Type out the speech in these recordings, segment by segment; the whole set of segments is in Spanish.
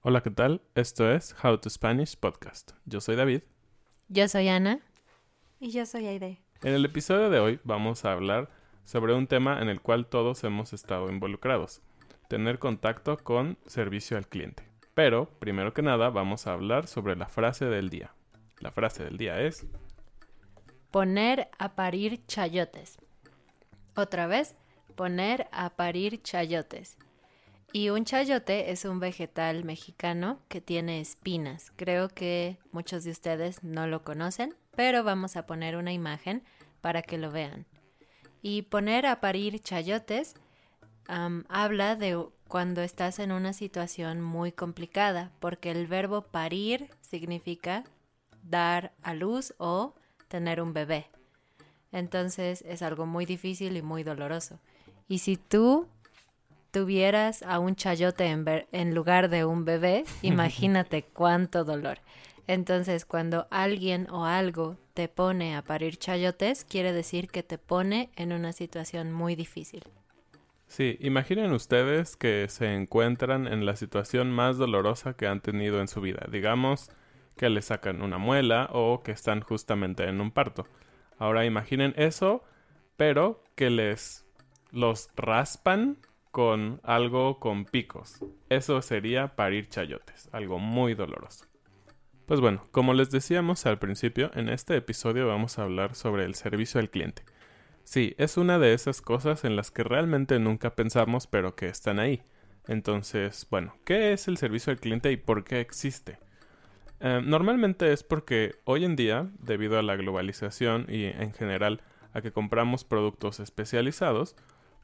Hola, ¿qué tal? Esto es How to Spanish Podcast. Yo soy David. Yo soy Ana. Y yo soy Aide. En el episodio de hoy vamos a hablar sobre un tema en el cual todos hemos estado involucrados, tener contacto con servicio al cliente. Pero, primero que nada, vamos a hablar sobre la frase del día. La frase del día es... Poner a parir chayotes. Otra vez, poner a parir chayotes. Y un chayote es un vegetal mexicano que tiene espinas. Creo que muchos de ustedes no lo conocen, pero vamos a poner una imagen para que lo vean. Y poner a parir chayotes um, habla de cuando estás en una situación muy complicada, porque el verbo parir significa dar a luz o tener un bebé. Entonces es algo muy difícil y muy doloroso. Y si tú tuvieras a un chayote en, en lugar de un bebé, imagínate cuánto dolor. Entonces, cuando alguien o algo te pone a parir chayotes, quiere decir que te pone en una situación muy difícil. Sí, imaginen ustedes que se encuentran en la situación más dolorosa que han tenido en su vida. Digamos que le sacan una muela o que están justamente en un parto. Ahora imaginen eso, pero que les los raspan con algo con picos. Eso sería parir chayotes, algo muy doloroso. Pues bueno, como les decíamos al principio, en este episodio vamos a hablar sobre el servicio al cliente. Sí, es una de esas cosas en las que realmente nunca pensamos, pero que están ahí. Entonces, bueno, ¿qué es el servicio al cliente y por qué existe? Eh, normalmente es porque hoy en día, debido a la globalización y en general a que compramos productos especializados,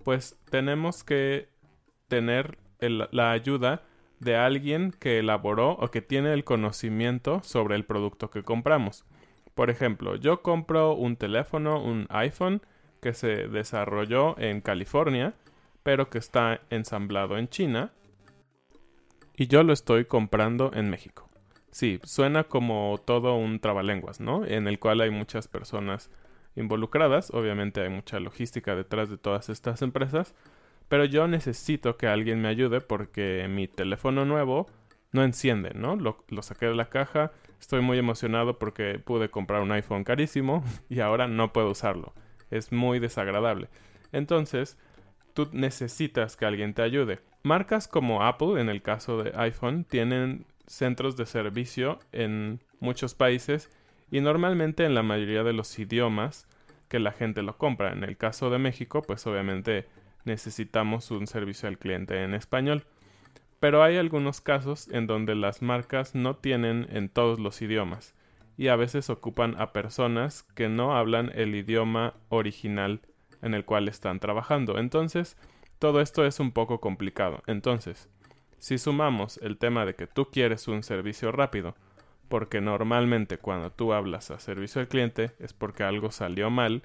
pues tenemos que tener la ayuda de alguien que elaboró o que tiene el conocimiento sobre el producto que compramos. Por ejemplo, yo compro un teléfono, un iPhone, que se desarrolló en California, pero que está ensamblado en China, y yo lo estoy comprando en México. Sí, suena como todo un trabalenguas, ¿no? En el cual hay muchas personas involucradas, obviamente hay mucha logística detrás de todas estas empresas, pero yo necesito que alguien me ayude porque mi teléfono nuevo no enciende, ¿no? Lo, saqué de la caja, estoy muy emocionado porque pude comprar un iPhone carísimo y ahora no puedo usarlo. Es muy desagradable. Entonces, tú necesitas que alguien te ayude. Marcas como Apple, en el caso de iPhone, tienen centros de servicio en muchos países y normalmente en la mayoría de los idiomas que la gente lo compra. En el caso de México, pues obviamente necesitamos un servicio al cliente en español. Pero hay algunos casos en donde las marcas no tienen en todos los idiomas y a veces ocupan a personas que no hablan el idioma original en el cual están trabajando. Entonces, todo esto es un poco complicado. Entonces, si sumamos el tema de que tú quieres un servicio rápido, porque normalmente cuando tú hablas a servicio al cliente es porque algo salió mal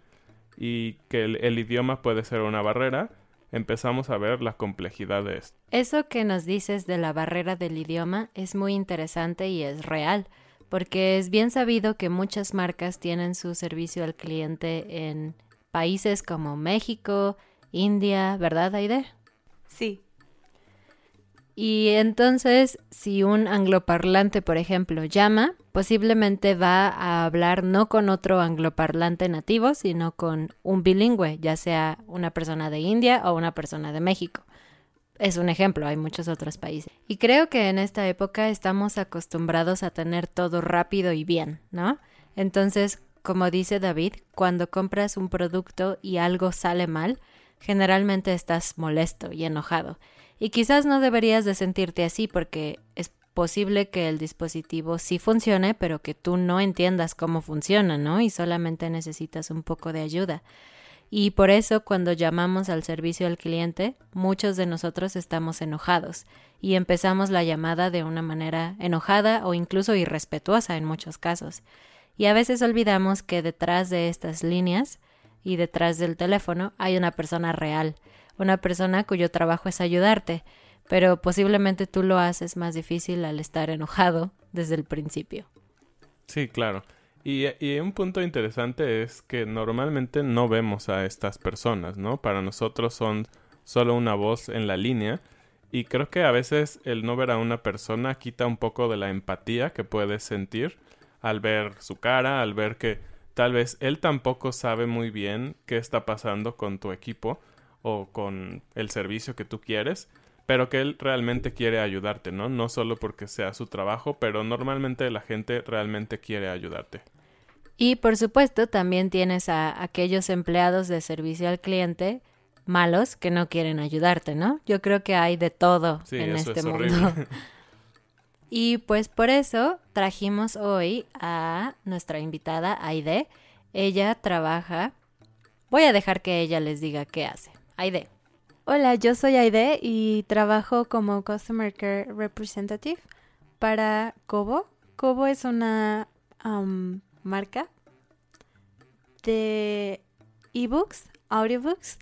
y que el, el idioma puede ser una barrera, empezamos a ver la complejidad de esto. Eso que nos dices de la barrera del idioma es muy interesante y es real, porque es bien sabido que muchas marcas tienen su servicio al cliente en países como México, India, ¿verdad, Aide? Sí. Y entonces, si un angloparlante, por ejemplo, llama, posiblemente va a hablar no con otro angloparlante nativo, sino con un bilingüe, ya sea una persona de India o una persona de México. Es un ejemplo, hay muchos otros países. Y creo que en esta época estamos acostumbrados a tener todo rápido y bien, ¿no? Entonces, como dice David, cuando compras un producto y algo sale mal, generalmente estás molesto y enojado. Y quizás no deberías de sentirte así porque es posible que el dispositivo sí funcione, pero que tú no entiendas cómo funciona, ¿no? Y solamente necesitas un poco de ayuda. Y por eso cuando llamamos al servicio al cliente, muchos de nosotros estamos enojados y empezamos la llamada de una manera enojada o incluso irrespetuosa en muchos casos. Y a veces olvidamos que detrás de estas líneas y detrás del teléfono hay una persona real, una persona cuyo trabajo es ayudarte, pero posiblemente tú lo haces más difícil al estar enojado desde el principio. Sí, claro. Y, un punto interesante es que normalmente no vemos a estas personas, ¿no? Para nosotros son solo una voz en la línea y creo que a veces el no ver a una persona quita un poco de la empatía que puedes sentir al ver su cara, al ver que tal vez él tampoco sabe muy bien qué está pasando con tu equipo o con el servicio que tú quieres, pero que él realmente quiere ayudarte, ¿no? No solo porque sea su trabajo, pero normalmente la gente realmente quiere ayudarte. Y por supuesto también tienes a aquellos empleados de servicio al cliente malos que no quieren ayudarte, ¿no? Yo creo que hay de todo sí, en eso este es mundo. horrible. Y pues por eso trajimos hoy a nuestra invitada Aide. Ella trabaja. Voy a dejar que ella les diga qué hace. Aide. Hola, yo soy Aide y trabajo como Customer Care Representative para Kobo. Kobo es una um, marca de ebooks, audiobooks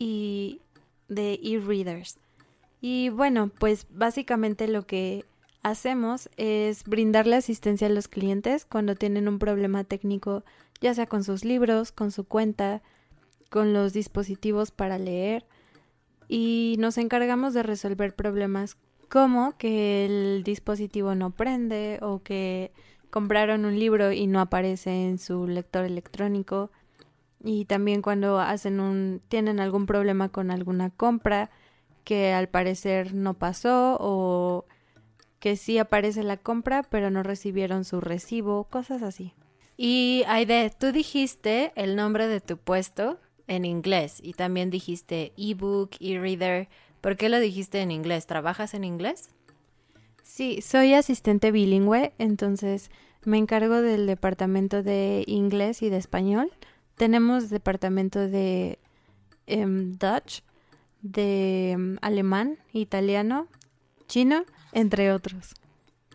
y de e-readers. Y bueno, pues básicamente lo que hacemos es brindarle asistencia a los clientes cuando tienen un problema técnico, ya sea con sus libros, con su cuenta, con los dispositivos para leer y nos encargamos de resolver problemas como que el dispositivo no prende o que compraron un libro y no aparece en su lector electrónico y también cuando hacen un tienen algún problema con alguna compra que al parecer no pasó o que sí aparece la compra pero no recibieron su recibo, cosas así. Y Aide, tú dijiste el nombre de tu puesto en inglés y también dijiste ebook, e-reader. ¿Por qué lo dijiste en inglés? ¿Trabajas en inglés? Sí, soy asistente bilingüe, entonces me encargo del departamento de inglés y de español. Tenemos departamento de em, Dutch, de em, alemán, italiano, chino, entre otros.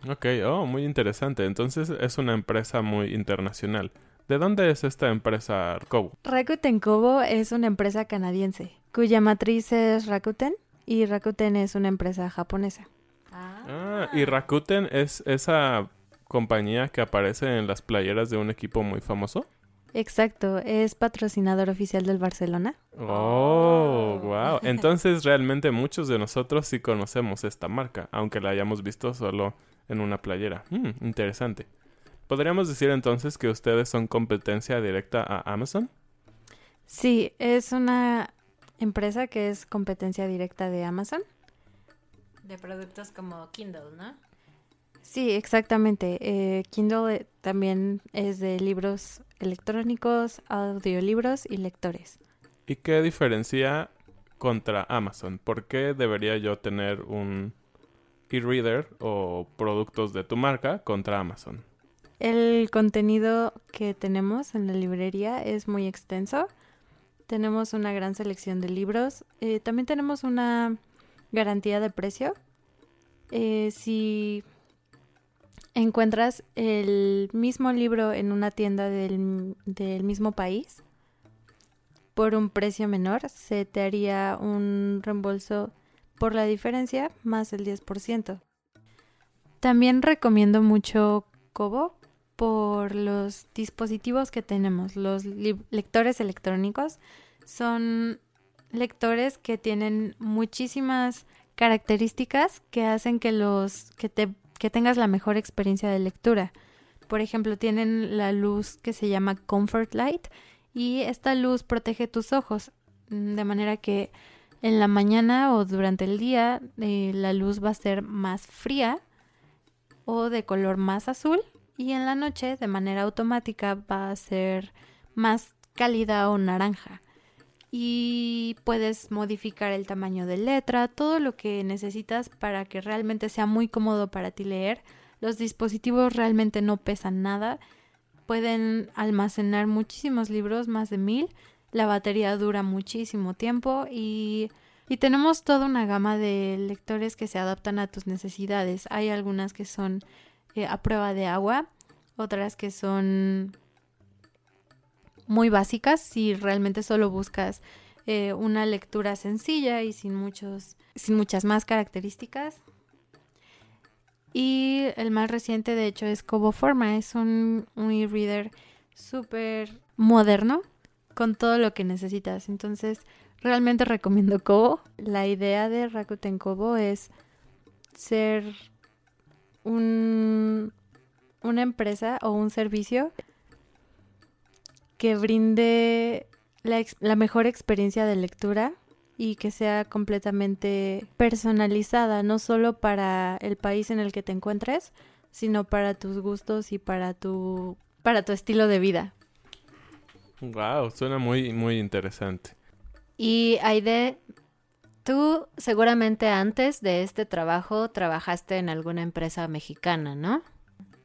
Ok, oh, muy interesante. Entonces es una empresa muy internacional. ¿De dónde es esta empresa Kobo? Rakuten Kobo es una empresa canadiense, cuya matriz es Rakuten y Rakuten es una empresa japonesa. Ah, y Rakuten es esa compañía que aparece en las playeras de un equipo muy famoso. Exacto, es patrocinador oficial del Barcelona. Oh, wow. Entonces realmente muchos de nosotros sí conocemos esta marca, aunque la hayamos visto solo en una playera. Mm, interesante. ¿Podríamos decir entonces que ustedes son competencia directa a Amazon? Sí, es una empresa que es competencia directa de Amazon. De productos como Kindle, ¿no? Sí, exactamente. Eh, Kindle eh, también es de libros electrónicos, audiolibros y lectores. ¿Y qué diferencia contra Amazon? ¿Por qué debería yo tener un e-reader o productos de tu marca contra Amazon? El contenido que tenemos en la librería es muy extenso. Tenemos una gran selección de libros. Eh, también tenemos una garantía de precio. Eh, si encuentras el mismo libro en una tienda del, del mismo país por un precio menor, se te haría un reembolso por la diferencia más el 10%. También recomiendo mucho Kobo por los dispositivos que tenemos. Los lectores electrónicos son lectores que tienen muchísimas características que hacen que los que te que tengas la mejor experiencia de lectura. Por ejemplo, tienen la luz que se llama Comfort Light y esta luz protege tus ojos mm, de manera que en la mañana o durante el día eh, la luz va a ser más fría o de color más azul y en la noche de manera automática va a ser más cálida o naranja. Y puedes modificar el tamaño de letra, todo lo que necesitas para que realmente sea muy cómodo para ti leer. Los dispositivos realmente no pesan nada. Pueden almacenar muchísimos libros, más de mil la batería dura muchísimo tiempo y, y tenemos toda una gama de lectores que se adaptan a tus necesidades. Hay algunas que son eh, a prueba de agua, otras que son muy básicas si realmente solo buscas eh, una lectura sencilla y sin muchos sin muchas más características y el más reciente de hecho es Kobo Forma es un, un e-reader súper moderno con todo lo que necesitas. Entonces, realmente recomiendo Kobo. La idea de Rakuten Kobo es ser un, una empresa o un servicio que brinde la, la mejor experiencia de lectura y que sea completamente personalizada, no solo para el país en el que te encuentres, sino para tus gustos y para tu, para tu estilo de vida. Wow, suena muy, muy interesante. Y Aide, tú seguramente antes de este trabajo trabajaste en alguna empresa mexicana, ¿no?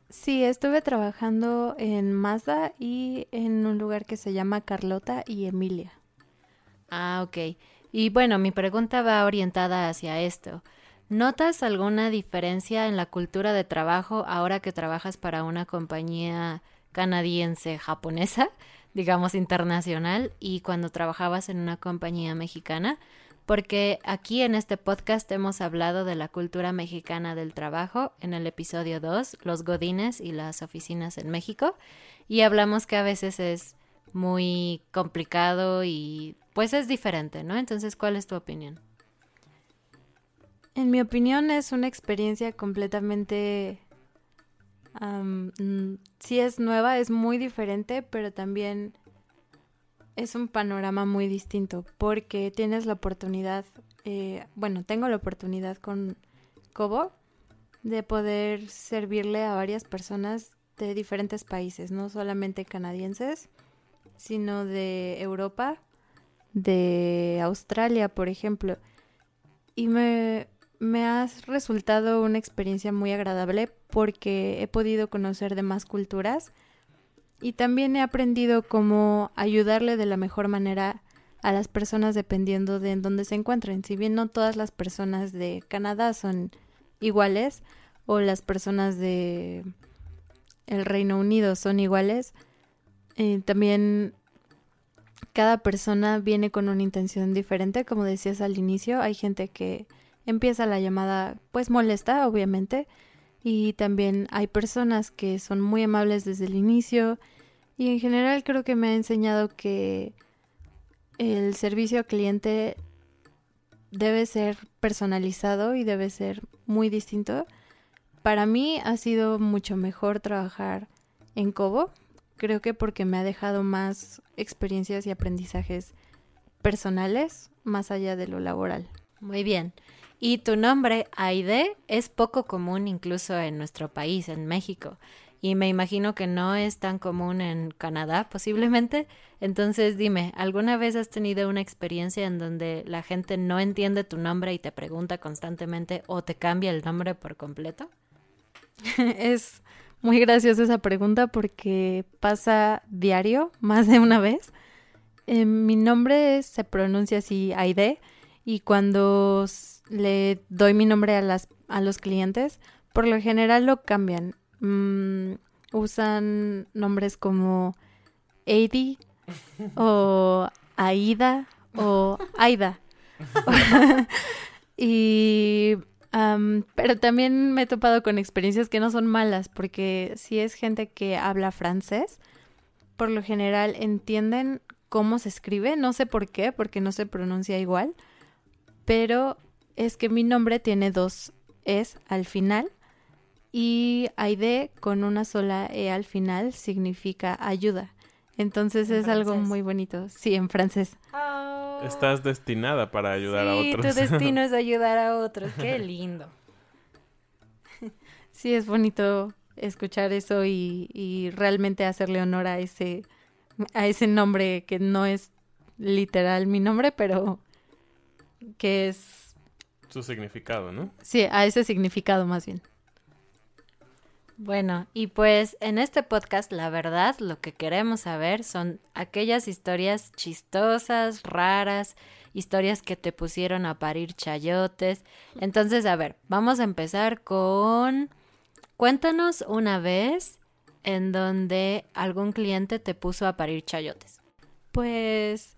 Sí, estuve trabajando en Mazda y en un lugar que se llama Carlota y Emilia. Ah, ok. Y bueno, mi pregunta va orientada hacia esto. ¿Notas alguna diferencia en la cultura de trabajo ahora que trabajas para una compañía canadiense japonesa? digamos, internacional y cuando trabajabas en una compañía mexicana, porque aquí en este podcast hemos hablado de la cultura mexicana del trabajo en el episodio 2, los godines y las oficinas en México, y hablamos que a veces es muy complicado y pues es diferente, ¿no? Entonces, ¿cuál es tu opinión? En mi opinión es una experiencia completamente um, sí es nueva, es muy diferente, pero también es un panorama muy distinto porque tienes la oportunidad, eh, bueno, tengo la oportunidad con Kobo de poder servirle a varias personas de diferentes países, no solamente canadienses, sino de Europa, de Australia, por ejemplo. Y me, me ha resultado una experiencia muy agradable porque he podido conocer de más culturas y también he aprendido cómo ayudarle de la mejor manera a las personas dependiendo de en dónde se encuentren. Si bien no todas las personas de Canadá son iguales o las personas de el Reino Unido son iguales, eh, también cada persona viene con una intención diferente, como decías al inicio, hay gente que empieza la llamada pues molesta, obviamente, y también hay personas que son muy amables desde el inicio y en general creo que me ha enseñado que el servicio al cliente debe ser personalizado y debe ser muy distinto. Para mí ha sido mucho mejor trabajar en Cobo, creo que porque me ha dejado más experiencias y aprendizajes personales más allá de lo laboral. Muy bien. Y tu nombre, Aide, es poco común incluso en nuestro país, en México. Y me imagino que no es tan común en Canadá, posiblemente. Entonces dime, ¿alguna vez has tenido una experiencia en donde la gente no entiende tu nombre y te pregunta constantemente o te cambia el nombre por completo? es muy graciosa esa pregunta porque pasa diario, más de una vez. Eh, mi nombre se pronuncia así, Aide, y cuando le doy mi nombre a, las, a los clientes, por lo general lo cambian. Mm, usan nombres como Adi o Aida o Aida. y pero también me he topado con experiencias que no son malas, porque si es gente que habla francés, por lo general entienden cómo se escribe, no sé por qué, porque no se pronuncia igual, pero es que mi nombre tiene dos es al final y Aide con una sola e al final significa ayuda. Entonces es algo muy bonito. Sí, en francés. Oh. Estás destinada para ayudar a otros. tu destino es ayudar a otros. Qué lindo. Sí, es bonito escuchar eso y, y realmente hacerle honor a ese, a ese nombre que no es literal mi nombre, pero que es... Su significado, ¿no? Sí, a ese significado más bien. Bueno, y pues en este podcast la verdad lo que queremos saber son aquellas historias chistosas, raras, historias que te pusieron a parir chayotes. Entonces, a ver, vamos a empezar con... Cuéntanos una vez en donde algún cliente te puso a parir chayotes. Pues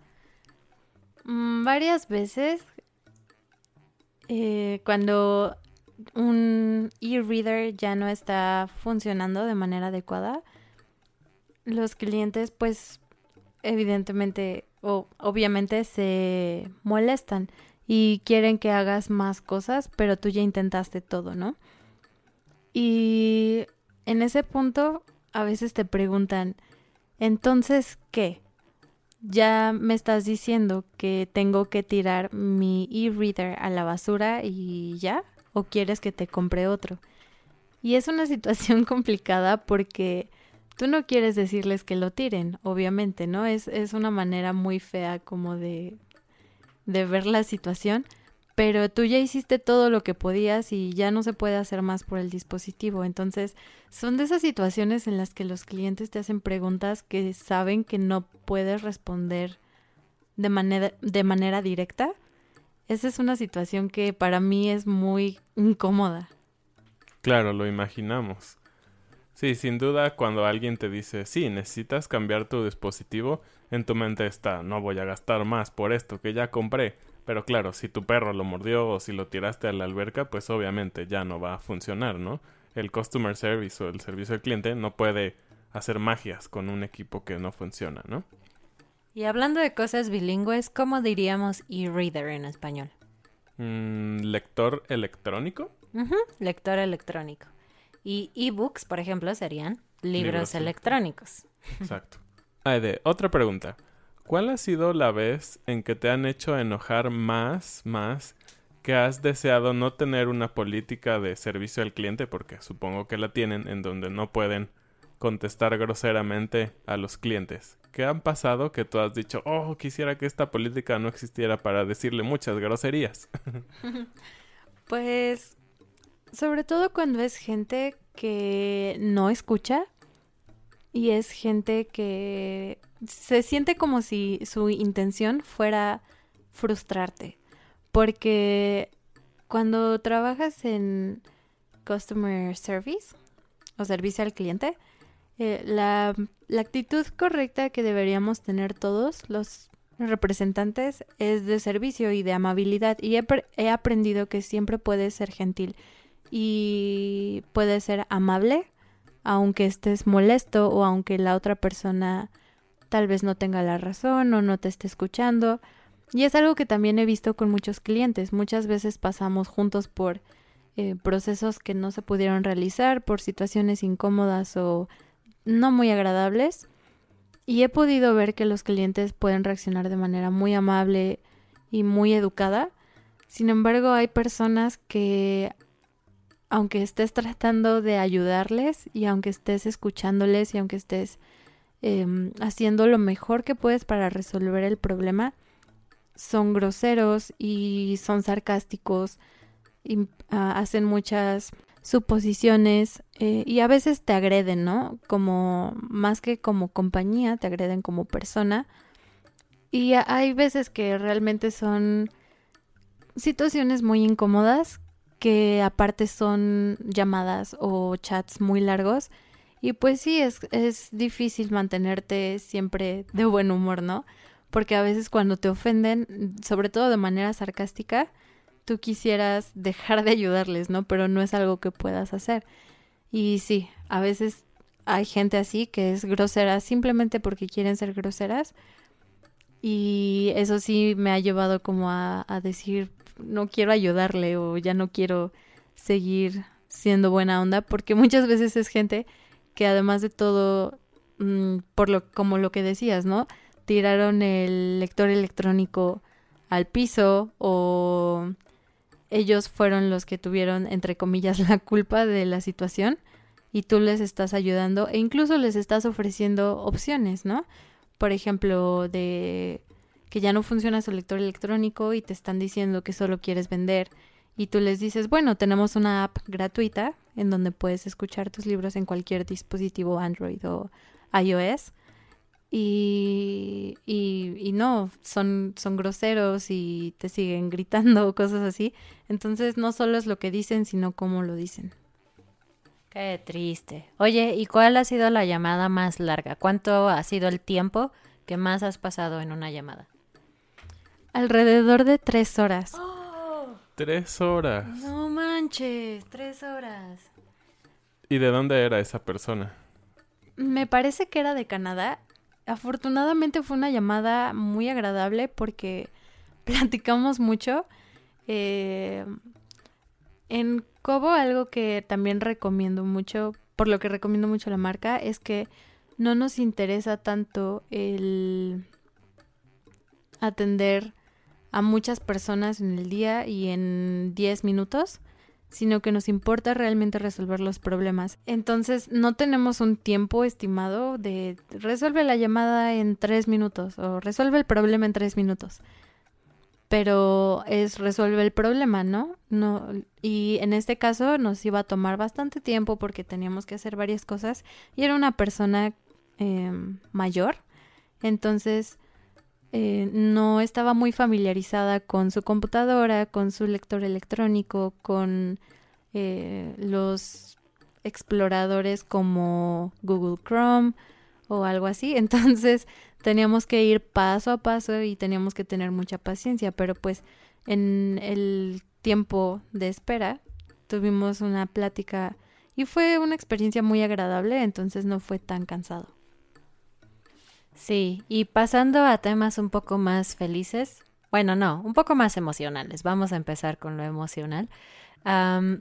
mm, varias veces eh, cuando un e-reader ya no está funcionando de manera adecuada, los clientes pues evidentemente o obviamente se molestan y quieren que hagas más cosas, pero tú ya intentaste todo, ¿no? Y en ese punto a veces te preguntan, entonces, ¿qué? Ya me estás diciendo que tengo que tirar mi e-reader a la basura y ya, o quieres que te compre otro. Y es una situación complicada porque tú no quieres decirles que lo tiren, obviamente, ¿no? Es, es una manera muy fea como de, de ver la situación, pero tú ya hiciste todo lo que podías y ya no se puede hacer más por el dispositivo. Entonces, son de esas situaciones en las que los clientes te hacen preguntas que saben que no puedes responder de manera, directa esa es una situación que para mí es muy incómoda. Claro, lo imaginamos. Sí, sin duda, cuando alguien te dice, sí, necesitas cambiar tu dispositivo, en tu mente está, no voy a gastar más por esto que ya compré. Pero claro, si tu perro lo mordió o si lo tiraste a la alberca, pues obviamente ya no va a funcionar, ¿no? El customer service o el servicio al cliente no puede hacer magias con un equipo que no funciona, ¿no? Y hablando de cosas bilingües, ¿cómo diríamos e-reader en español? Mm, ¿Lector electrónico? lector electrónico. Y e-books, por ejemplo, serían libros, electrónicos. Exacto. Aide, otra pregunta. ¿Cuál ha sido la vez en que te han hecho enojar más, más, que has deseado no tener una política de servicio al cliente, porque supongo que la tienen, en donde no pueden contestar groseramente a los clientes? ¿Qué han pasado que tú has dicho, oh, quisiera que esta política no existiera para decirle muchas groserías? pues, sobre todo cuando es gente que no escucha y es gente que se siente como si su intención fuera frustrarte. Porque cuando trabajas en customer service o servicio al cliente, eh, la, actitud correcta que deberíamos tener todos los representantes es de servicio y de amabilidad y he, he aprendido que siempre puedes ser gentil y puedes ser amable aunque estés molesto o aunque la otra persona tal vez no tenga la razón o no te esté escuchando. Y es algo que también he visto con muchos clientes. Muchas veces pasamos juntos por eh, procesos que no se pudieron realizar, por situaciones incómodas o no muy agradables y he podido ver que los clientes pueden reaccionar de manera muy amable y muy educada Sin embargo, hay personas que, aunque estés tratando de ayudarles y aunque estés escuchándoles y aunque estés em, haciendo lo mejor que puedes para resolver el problema, son groseros y son sarcásticos y ah, hacen muchas suposiciones eh, y a veces te agreden, ¿no? Como más que como compañía, te agreden como persona. Y hay veces que realmente son situaciones muy incómodas que aparte son llamadas o chats muy largos y pues sí, es, es difícil mantenerte siempre de buen humor, ¿no? Porque a veces cuando te ofenden, sobre todo de manera sarcástica, tú quisieras dejar de ayudarles, ¿no? Pero no es algo que puedas hacer. Y sí, a veces hay gente así que es grosera simplemente porque quieren ser groseras. Y eso sí me ha llevado como a, a decir, no quiero ayudarle o ya no quiero seguir siendo buena onda, porque muchas veces es gente que además de todo, mm, por lo como lo que decías, ¿no? Tiraron el lector electrónico al piso o ellos fueron los que tuvieron, entre comillas, la culpa de la situación y tú les estás ayudando e incluso les estás ofreciendo opciones, ¿no? Por ejemplo, de que ya no funciona su lector electrónico y te están diciendo que solo quieres vender y tú les dices, bueno, tenemos una app gratuita en donde puedes escuchar tus libros en cualquier dispositivo Android o iOS. Y, y, y, no, son, son groseros y te siguen gritando cosas así. Entonces no solo es lo que dicen, sino cómo lo dicen. Qué triste. Oye, ¿y cuál ha sido la llamada más larga? ¿Cuánto ha sido el tiempo que más has pasado en una llamada? Alrededor de tres horas. Tres horas. No manches, tres horas. ¿Y de dónde era esa persona? Me parece que era de Canadá afortunadamente fue una llamada muy agradable porque platicamos mucho. Eh, en Cobo algo que también recomiendo mucho, por lo que recomiendo mucho la marca, es que no nos interesa tanto el atender a muchas personas en el día y en 10 minutos, sino que nos importa realmente resolver los problemas. Entonces, no tenemos un tiempo estimado de resuelve la llamada en tres minutos o resuelve el problema en tres minutos. Pero es resuelve el problema, ¿no? No, y en este caso nos iba a tomar bastante tiempo porque teníamos que hacer varias cosas y era una persona em, mayor. Entonces, eh, no estaba muy familiarizada con su computadora, con su lector electrónico, con eh, los exploradores como Google Chrome o algo así. Entonces teníamos que ir paso a paso y teníamos que tener mucha paciencia, pero pues en el tiempo de espera tuvimos una plática y fue una experiencia muy agradable, entonces no fue tan cansado. Sí, y pasando a temas un poco más felices, bueno, no, un poco más emocionales. Vamos a empezar con lo emocional.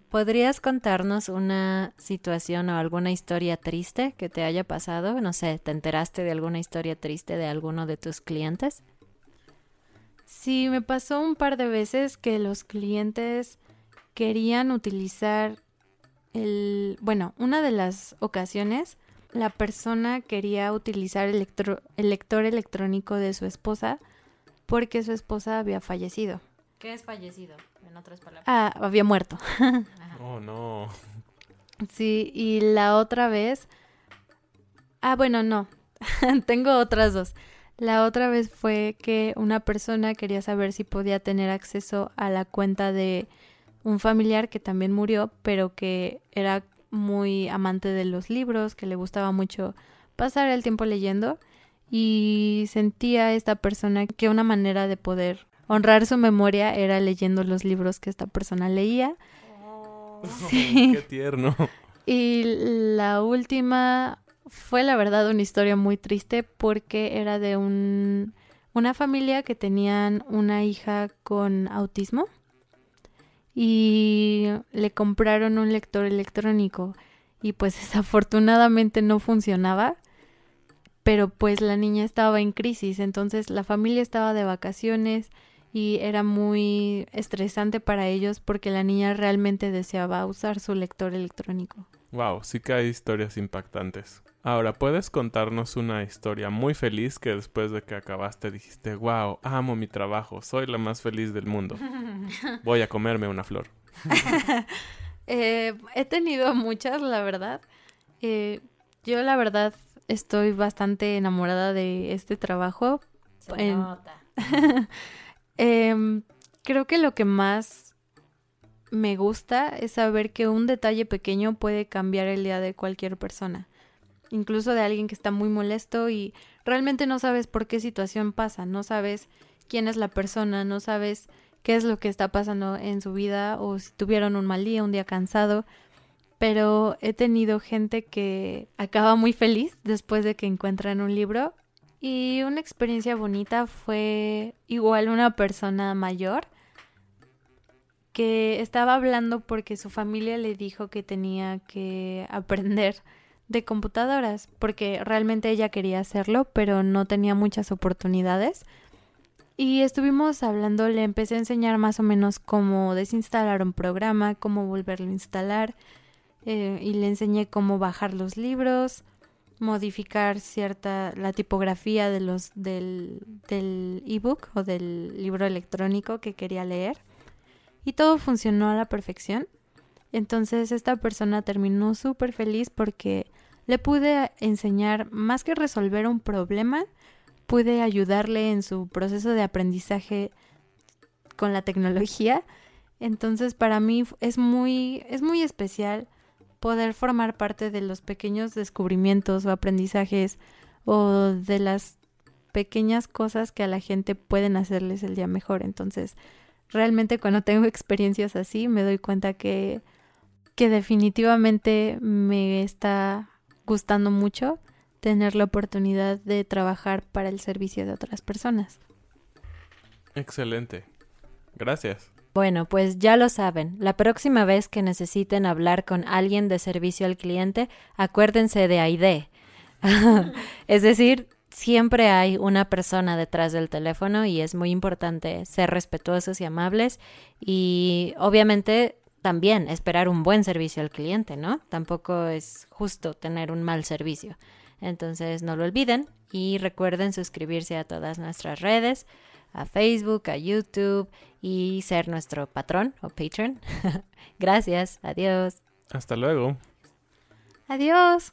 ¿Podrías contarnos una situación o alguna historia triste que te haya pasado? No sé, ¿te enteraste de alguna historia triste de alguno de tus clientes? Sí, me pasó un par de veces que los clientes querían utilizar el... Bueno, una de las ocasiones la persona quería utilizar el, lector electrónico de su esposa porque su esposa había fallecido. ¿Qué es fallecido? En otras palabras. Ah, había muerto. oh, no. Sí, y la otra vez... Ah, bueno, no. Tengo otras dos. La otra vez fue que una persona quería saber si podía tener acceso a la cuenta de un familiar que también murió, pero que era muy amante de los libros, que le gustaba mucho pasar el tiempo leyendo y sentía esta persona que una manera de poder honrar su memoria era leyendo los libros que esta persona leía. Oh, qué tierno. Y la última fue la verdad una historia muy triste porque era de un, una familia que tenían una hija con autismo y le compraron un lector electrónico y pues desafortunadamente no funcionaba, pero pues la niña estaba en crisis, entonces la familia estaba de vacaciones y era muy estresante para ellos porque la niña realmente deseaba usar su lector electrónico. Wow, sí que hay historias impactantes. Ahora, ¿puedes contarnos una historia muy feliz que después de que acabaste dijiste, wow, amo mi trabajo, soy la más feliz del mundo? Voy a comerme una flor. Eh, he tenido muchas, la verdad. Eh, yo, la verdad, estoy bastante enamorada de este trabajo. Se En- nota. Em, creo que lo que más me gusta es saber que un detalle pequeño puede cambiar el día de cualquier persona. Incluso de alguien que está muy molesto y realmente no sabes por qué situación pasa, no sabes quién es la persona, no sabes qué es lo que está pasando en su vida o si tuvieron un mal día, un día cansado. Pero he tenido gente que acaba muy feliz después de que encuentran un libro y una experiencia bonita fue igual una persona mayor que estaba hablando porque su familia le dijo que tenía que aprender de computadoras, porque realmente ella quería hacerlo, pero no tenía muchas oportunidades. Y estuvimos hablando, le empecé a enseñar más o menos cómo desinstalar un programa, cómo volverlo a instalar, eh, y le enseñé cómo bajar los libros, modificar cierta la tipografía de los del del ebook o del libro electrónico que quería leer y todo funcionó a la perfección. Entonces esta persona terminó súper feliz porque le pude enseñar más que resolver un problema, pude ayudarle en su proceso de aprendizaje con la tecnología. Entonces para mí es muy es muy especial poder formar parte de los pequeños descubrimientos o aprendizajes o de las pequeñas cosas que a la gente pueden hacerles el día mejor. Entonces, realmente cuando tengo experiencias así, me doy cuenta que, que definitivamente me está gustando mucho tener la oportunidad de trabajar para el servicio de otras personas. Excelente. Gracias. Bueno, pues ya lo saben. La próxima vez que necesiten hablar con alguien de servicio al cliente, acuérdense de AID. es decir, siempre hay una persona detrás del teléfono y es muy importante ser respetuosos y amables y obviamente también esperar un buen servicio al cliente, ¿no? Tampoco es justo tener un mal servicio. Entonces no lo olviden y recuerden suscribirse a todas nuestras redes, a Facebook, a YouTube y ser nuestro patrón o patron. Gracias, adiós. Hasta luego. Adiós.